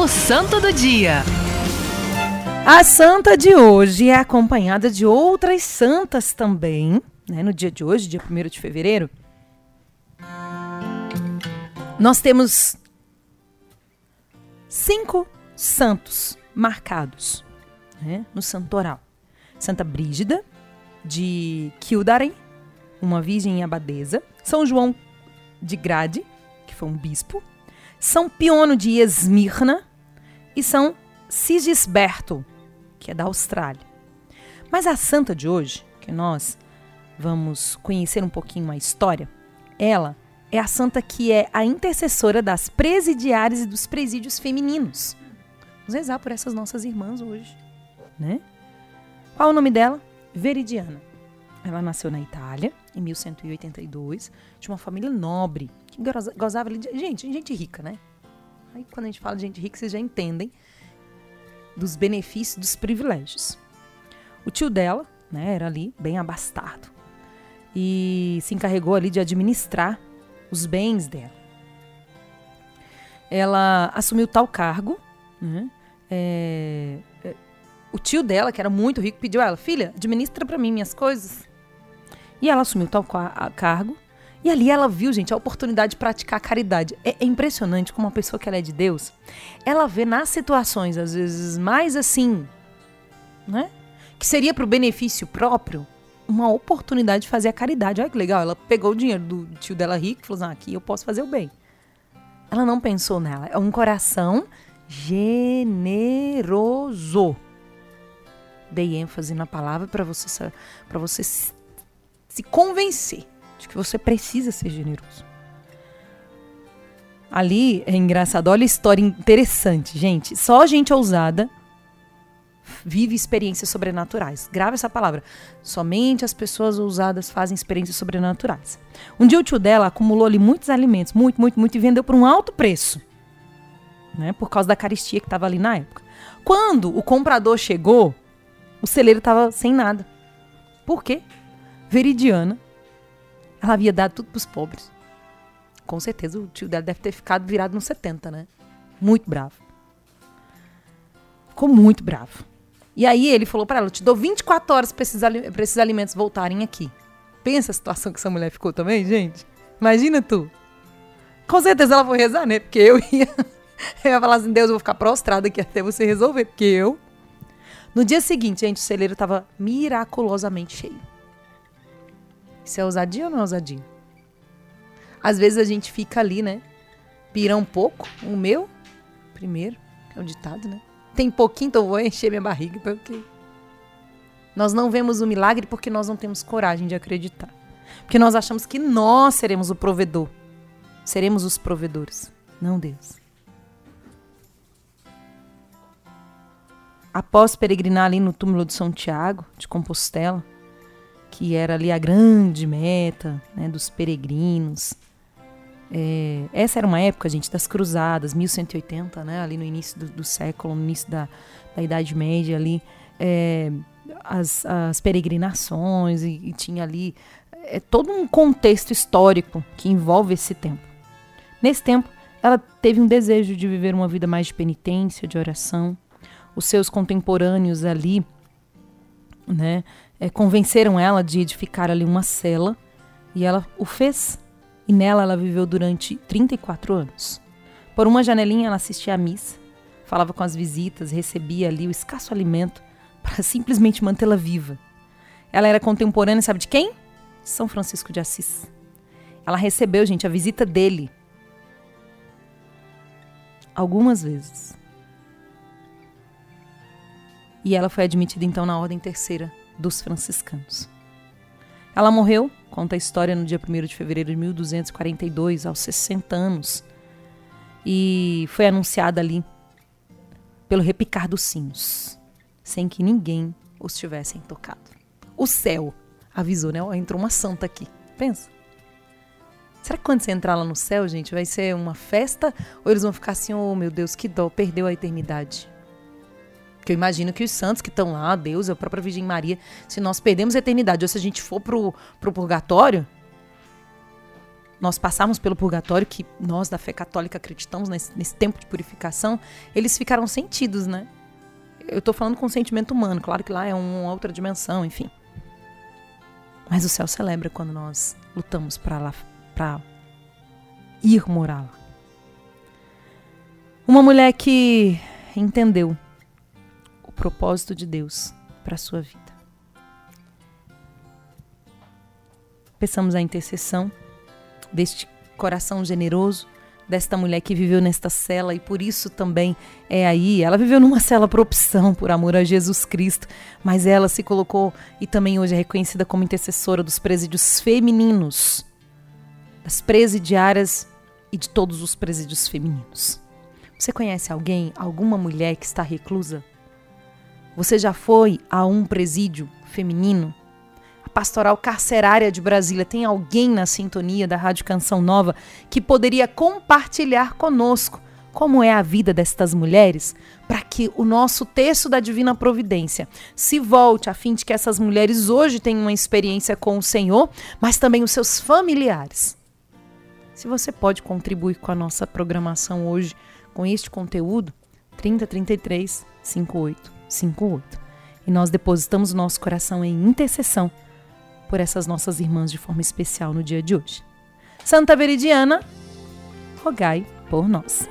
O Santo do Dia. A santa de hoje é acompanhada de outras santas também, né? No dia de hoje, dia 1 de fevereiro. Nós temos cinco santos marcados né? no santoral. Santa Brígida, de Kildaren, uma virgem abadesa. São João de Grade, que foi um bispo. São Piono de Esmirna e São Sigisberto, que é da Austrália. Mas a santa de hoje, que nós vamos conhecer um pouquinho a história, ela é a santa que é a intercessora das presidiárias e dos presídios femininos. Vamos rezar por essas nossas irmãs hoje, né? Qual o nome dela? Veridiana. Ela nasceu na Itália em 1182, de uma família nobre, que gozava de gente, gente rica, né? Aí quando a gente fala de gente rica, vocês já entendem dos benefícios, dos privilégios. O tio dela, né, era ali bem abastado e se encarregou ali de administrar os bens dela. Ela assumiu tal cargo, né? É, é, o tio dela, que era muito rico, pediu a ela: Filha, administra para mim minhas coisas. E ela assumiu tal cargo. E ali ela viu, gente, a oportunidade de praticar caridade. É, é, impressionante como uma pessoa que ela é de Deus, ela vê nas situações, às vezes, mais assim, né? Que seria para o benefício próprio, uma oportunidade de fazer a caridade. Olha que legal, ela pegou o dinheiro do tio dela rico e falou assim, ah, aqui eu posso fazer o bem. Ela não pensou nela. É um coração generoso. Dei ênfase na palavra para você, você se convencer de que você precisa ser generoso. Ali é engraçado, olha a história interessante, gente. Só gente ousada vive experiências sobrenaturais. Grava essa palavra. Somente as pessoas ousadas fazem experiências sobrenaturais. Um dia o tio dela acumulou ali muitos alimentos, muito, muito, muito, e vendeu por um alto preço. Né, por causa da caristia que estava ali na época. Quando o comprador chegou, o celeiro estava sem nada. Por quê? Veridiana, ela havia dado tudo para os pobres. Com certeza o tio dela deve ter ficado virado nos 70, né? Muito bravo. Ficou muito bravo. E aí ele falou para ela: te dou 24 horas para esses, esses alimentos voltarem aqui. Pensa a situação que essa mulher ficou também, gente. Imagina tu. Com certeza ela foi rezar, né? Porque eu ia, eu ia falar assim: Deus, eu vou ficar prostrada aqui até você resolver. Porque eu. No dia seguinte, gente, o celeiro estava miraculosamente cheio. Isso é ousadia ou não é ousadia? Às vezes a gente fica ali, né? Pira um pouco. O meu, primeiro, é o ditado, né? Tem pouquinho, então vou encher minha barriga. Porque nós não vemos o milagre porque nós não temos coragem de acreditar. Porque nós achamos que nós seremos o provedor. Seremos os provedores, não Deus. Após peregrinar ali no túmulo de São Tiago, de Compostela, que era ali a grande meta né, dos peregrinos, é, essa era uma época, gente, das cruzadas, 1180, né, ali no início do, do século, no início da, da Idade Média, ali, é, as, as, peregrinações, e, e, tinha ali é, todo um contexto histórico que envolve esse tempo. Nesse tempo, ela teve um desejo de viver uma vida mais de penitência, de oração. Os seus contemporâneos ali, né, é, convenceram ela de edificar ali uma cela, e ela o fez e nela ela viveu durante 34 anos. Por uma janelinha ela assistia à missa, falava com as visitas, recebia ali o escasso alimento para simplesmente mantê-la viva. Ela era contemporânea, sabe de quem? São Francisco de Assis. Ela recebeu, gente, a visita dele algumas vezes. E ela foi admitida então na Ordem Terceira dos Franciscanos. Ela morreu, conta a história, no dia 1 de fevereiro de 1242, aos 60 anos. E foi anunciada ali pelo repicar dos sinos, sem que ninguém os tivessem tocado. O céu avisou, né? entrou uma santa aqui. Pensa. Será que quando você entrar lá no céu, gente, vai ser uma festa? Ou eles vão ficar assim, oh meu Deus, que dó, perdeu a eternidade? Porque eu imagino que os santos que estão lá, Deus, a própria Virgem Maria, se nós perdemos a eternidade, ou se a gente for pro, pro purgatório, nós passarmos pelo purgatório, que nós da fé católica acreditamos nesse, nesse tempo de purificação, eles ficaram sentidos, né? Eu tô falando com sentimento humano, claro que lá é uma outra dimensão, enfim. Mas o céu celebra quando nós lutamos para lá, para ir morar lá. Uma mulher que entendeu o propósito de Deus para sua vida. Peçamos a intercessão deste coração generoso, desta mulher que viveu nesta cela e por isso também é aí. Ela viveu numa cela por opção, por amor a Jesus Cristo, mas ela se colocou e também hoje é reconhecida como intercessora dos presídios femininos, das presidiárias e de todos os presídios femininos. Você conhece alguém, alguma mulher que está reclusa? Você já foi a um presídio feminino? Pastoral Carcerária de Brasília. Tem alguém na sintonia da Rádio Canção Nova que poderia compartilhar conosco como é a vida destas mulheres, para que o nosso texto da Divina Providência se volte a fim de que essas mulheres hoje tenham uma experiência com o Senhor, mas também os seus familiares. Se você pode contribuir com a nossa programação hoje com este conteúdo, 3033 5858. E nós depositamos nosso coração em intercessão por essas nossas irmãs de forma especial no dia de hoje. Santa Veridiana, rogai por nós.